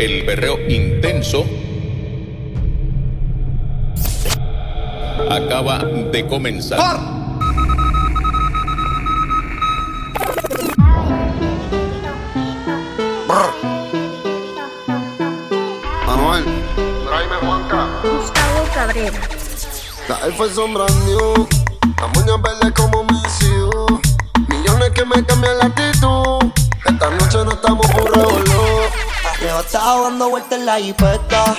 el berreo intenso acaba de comenzar. ¡Por! Manuel. Tráeme Juanca. Gustavo Cabrera. La elfa sombrando. La moña verde como mis hijos. Millones que me cambian la actitud. Esta noche no estamos por revolver jeva estaba dando vueltas en la hipeta.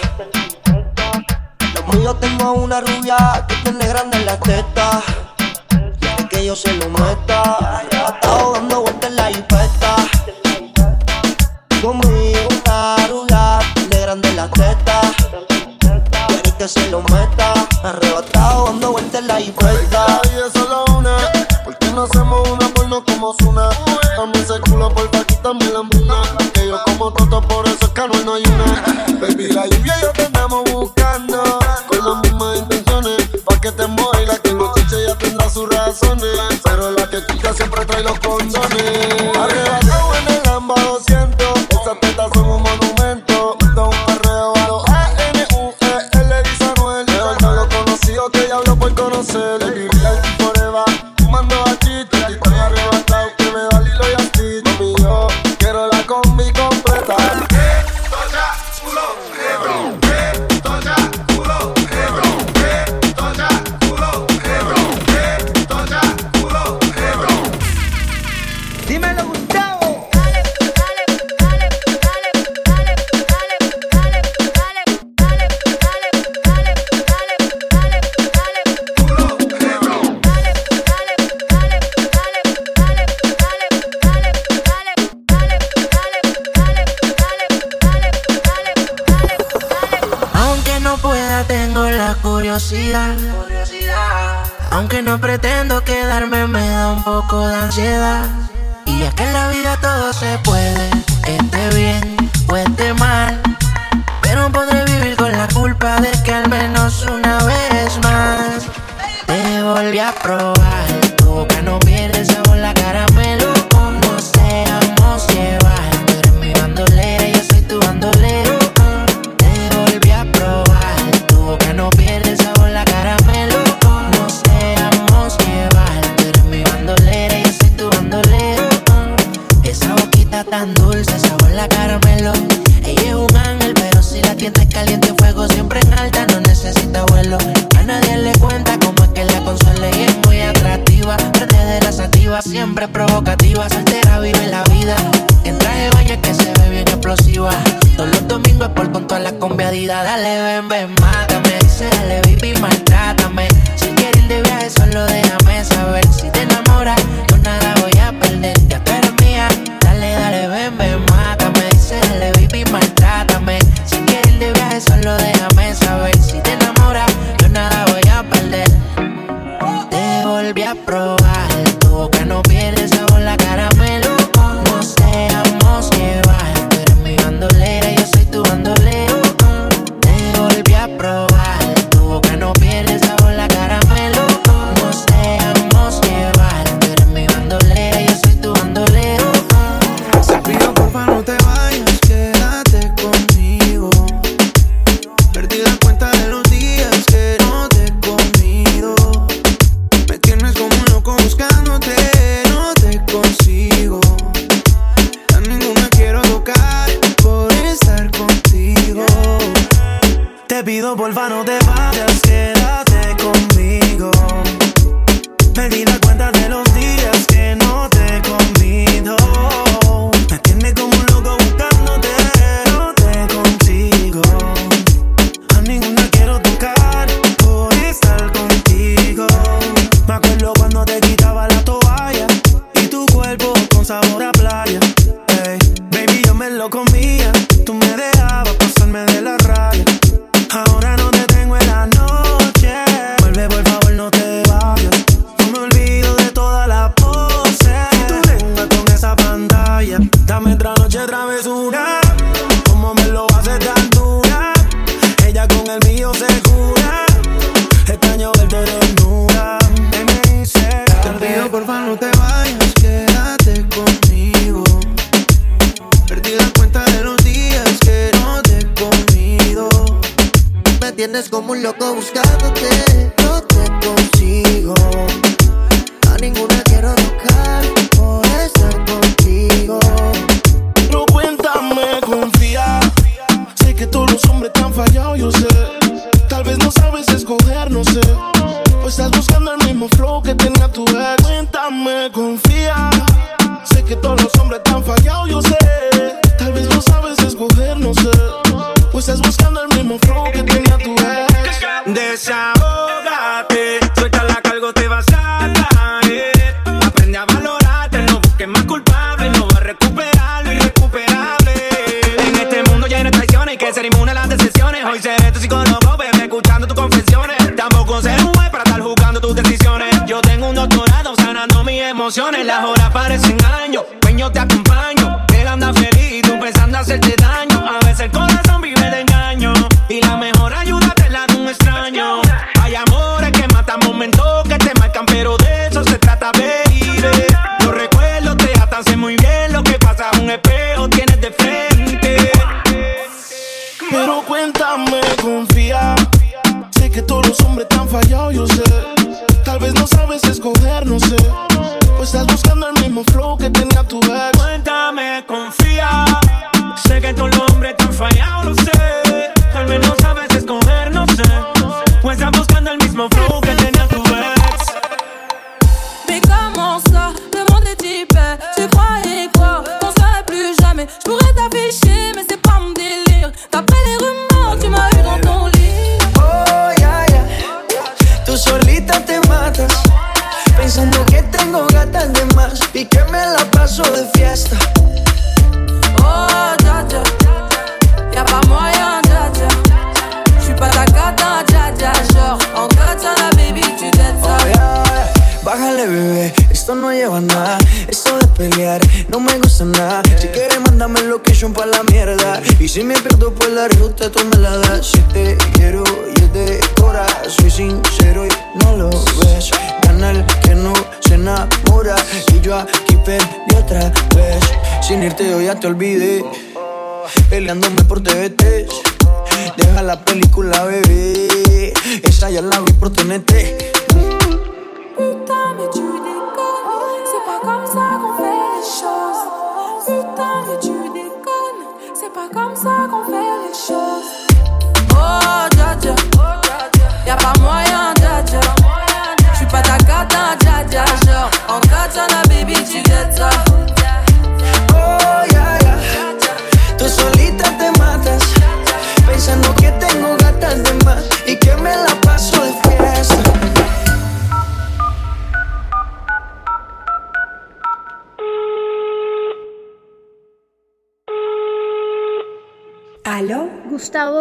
Los tengo una rubia que tiene grande en la teta. Quiere que yo se lo meta. Estaba dando vueltas en la hipeta. Conmigo una rubia que tiene grande en la teta. Quiere que se lo meta. Arrebatado dando vueltas en la hipeta. Hey, soldier, pull up, hey, bro. una vez más. Te volví a probar, tú no pierdes Dale, ven, ven, mátame. Dice, dale, baby, maltrátame. Si quieres ir de viaje, solo déjame saber. no vuelva, no. mismo flow que tenía tu ex. Cuéntame, confía. Sé que todos los hombres están fallados, yo sé. Tal vez no sabes escoger, no sé. Pues estás buscando el mismo flow que tenía tu ex. De paso de fiesta. Oh, ya, ya. Ya vamos allá, ya, ya. J'suis pas ta gata, ya, ya. Genre, en gata, la baby, tu t'aides. Oh, yeah. Bájale, bebé, esto no lleva nada. Eso de pelear no me gusta nada. Si quieres, mándame location pa' la mierda. Y si me pierdo por la ruta, tú me la das. Si te quiero y es de cora, soy sincero y no lo ves. Canal que no se nada ahora y yo aquí perdí otra vez. Sin irte yo ya te olvidé, peleándome por TVT. Deja la película, bebé, esa ya la vi por TNT. Putain, mais tu déconnes, c'est pas comme ça qu'on fait les choses. Putain, mais tu déconnes, c'est pas comme ça qu'on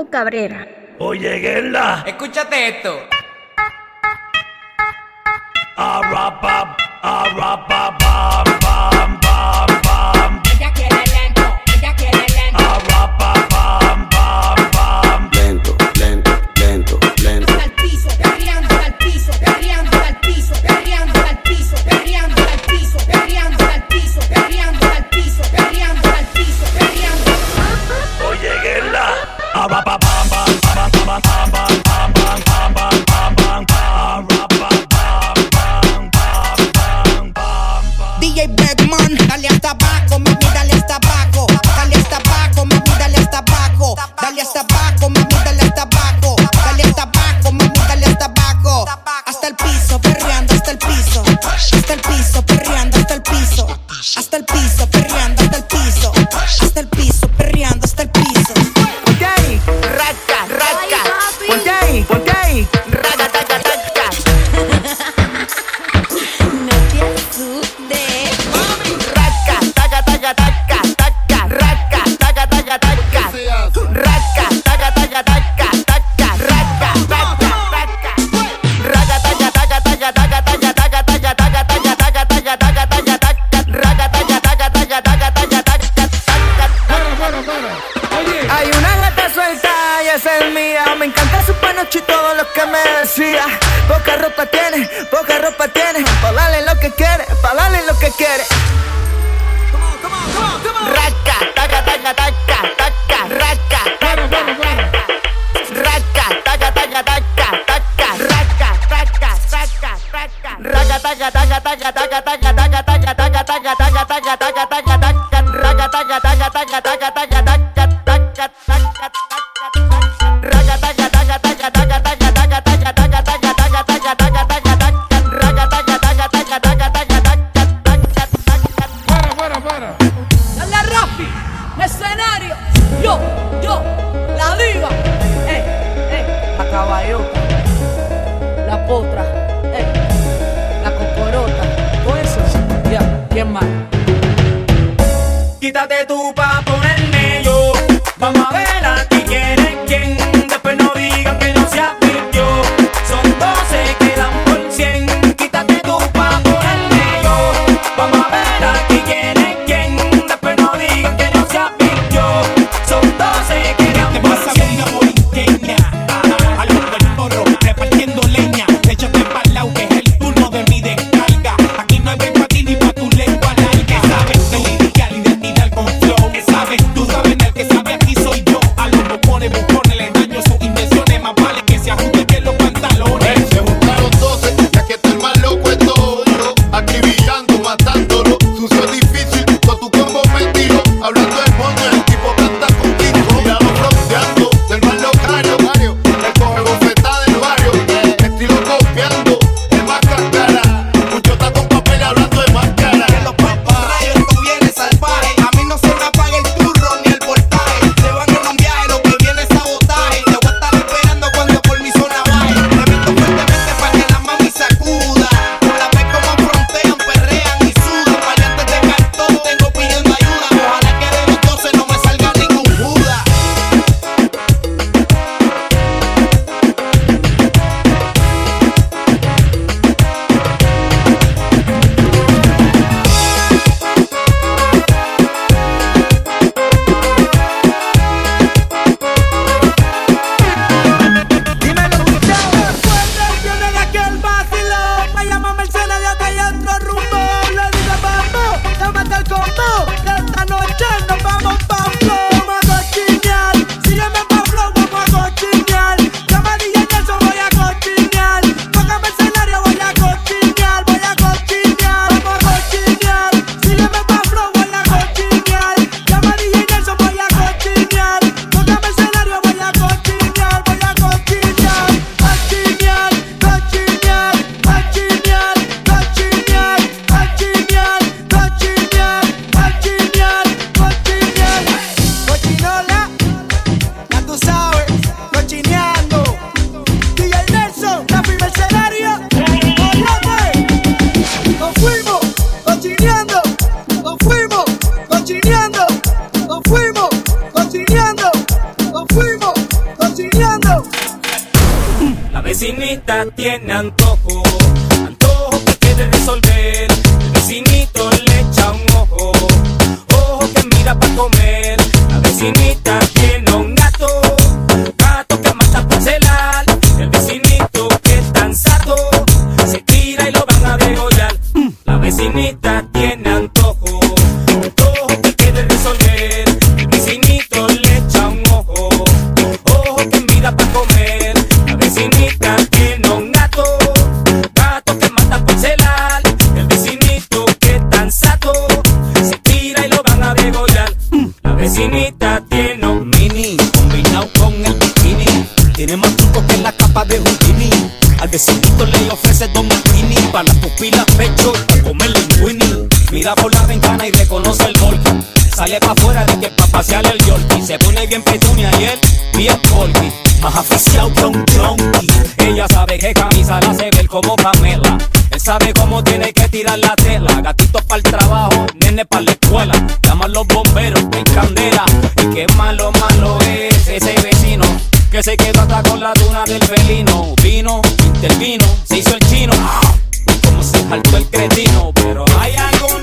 Cabrera. Oye, Gerla. Escúchate esto. Arrapap, arrapapap. taca, taca, taca. chinita tiene antojo. sale pa' afuera de que pa' pasear el Yorkie. Se pone bien petunia y él bien porky. Más aficiado que un junkie. Ella sabe que camisa la hace ver como Pamela. Él sabe cómo tiene que tirar la tela. Gatitos para el trabajo, nene para la escuela. Llaman los bomberos, que candela. Y qué malo, malo es ese vecino que se quedó hasta con la tuna del felino. Vino, intervino, se hizo el chino. Ah, como se saltó el cretino, pero hay algún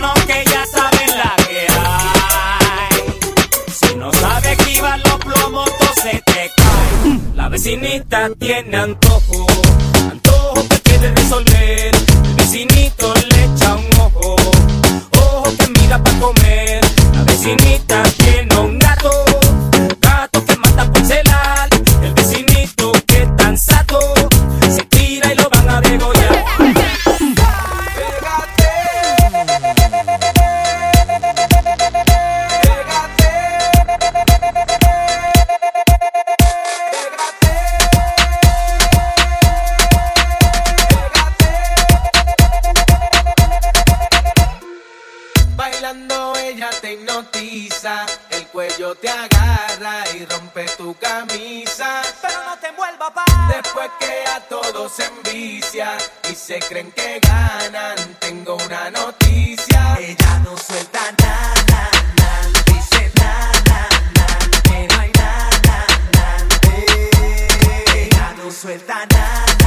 vecinita tiene antojo, antojo que quiere resolver. El vecinito le echa un ojo, ojo que mira para comer. La vecinita Hipnotiza, el cuello te agarra y rompe tu camisa. Pero no te envuelva, pa. Después que a todos se envicia y se creen que ganan, tengo una noticia. Ella no suelta nada, nada, dice nada, nada, que no hay nada, nada. Ella no suelta nada,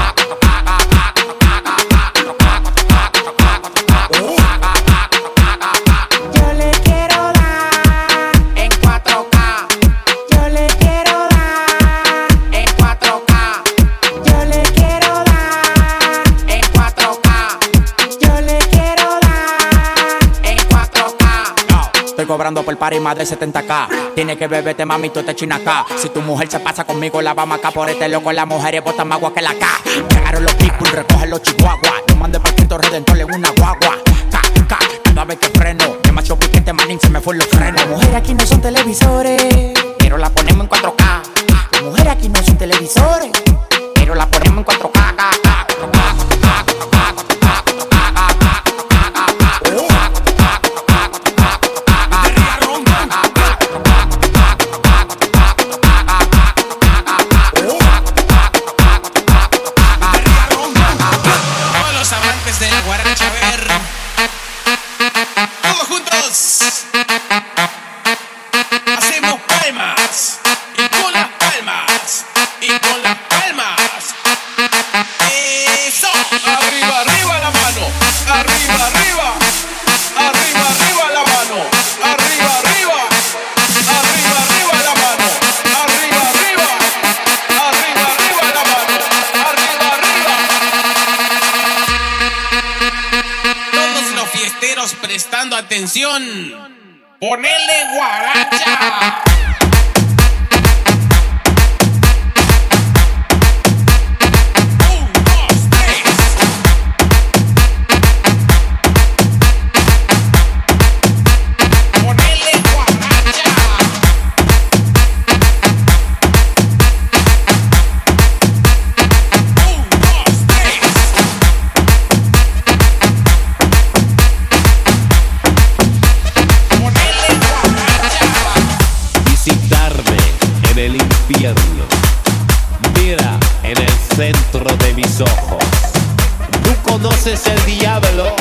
cobrando por party más de 70k. Tiene que beberte, mami, tú te china acá. Si tu mujer se pasa conmigo, la vamos acá por este loco. Las mujeres botan más agua que la K. Llegaron los people, recogen los chihuahuas. No mande por Cristo Redentor en una guagua. Ca, ca, cada vez que freno. Demasiado piquete, manín, se me fue los frenos. Las mujeres aquí no son televisores Pero la ponemos en 4K. Atención. Ponele guaracha. Centro de mis ojos. ¿Tú conoces el diablo?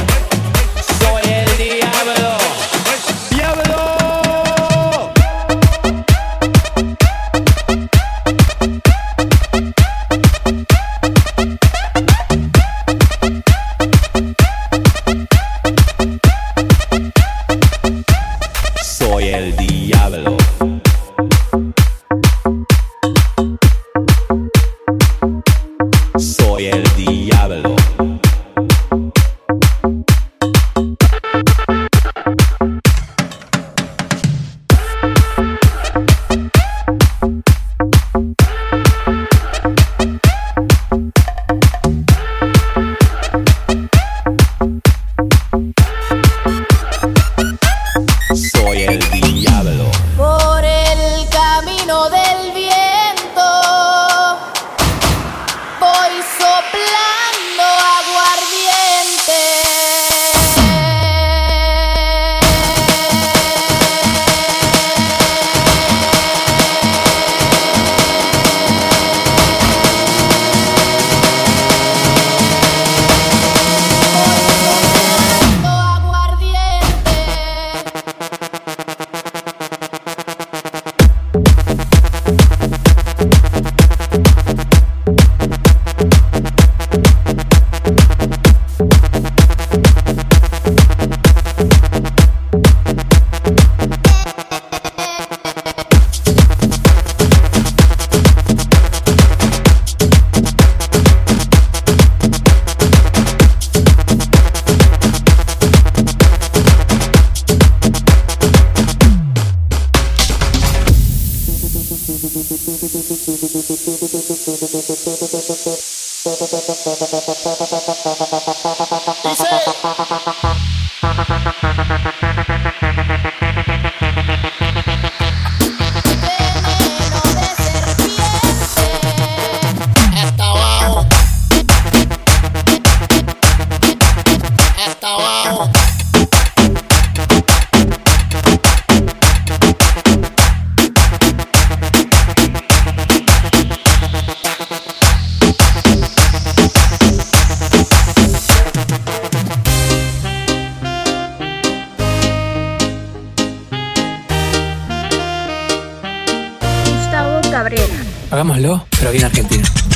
Hagámoslo, pero bien argentino.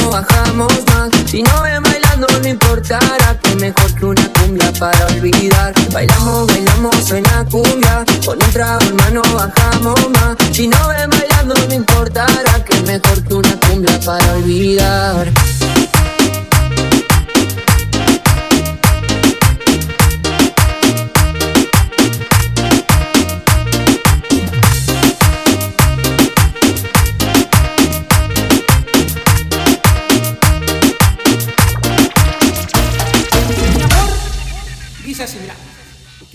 En mano bajamos más. Si no ven bailando no importará Que mejor que una cumbia para olvidar. Bailamos, bailamos, suena cumbia Con un trago en mano bajamos más. Si no ven bailando no importará Que mejor que una cumbia para olvidar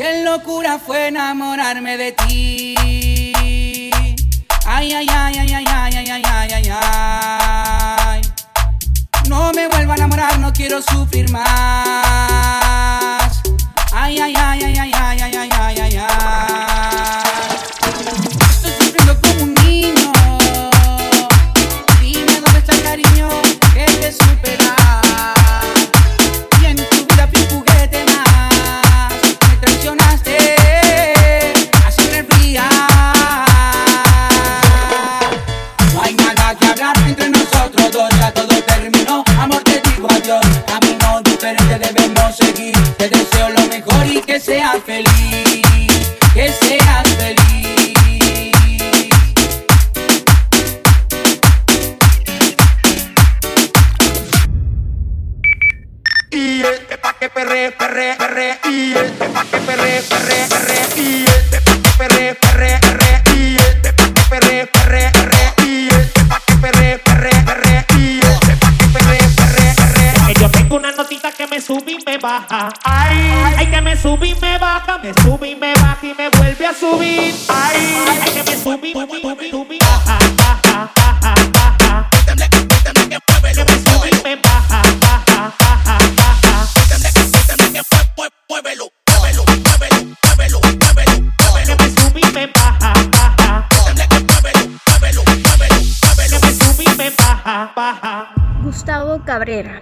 Qué locura fue enamorarme de ti. Ay, ay, ay, ay, ay, ay, ay, ay, ay, ay. No me vuelva a enamorar, no quiero sufrir más. Ay, ay, ay, que perre, perre, perre. Y este pa' que perre, perre, perre. Y este pa' que perre, perre, perre. Y este pa' que perre, perre, perre. Y este pa' que perre, perre, perre. Y este pa' que perre, perre, perre. Que yo tengo una notita que me sube y me baja. Ay, ay, que me sube y me baja, me sube y me baja y me vuelve a subir. Ay, ay, que me sube y baja, baja, Gustavo Cabrera.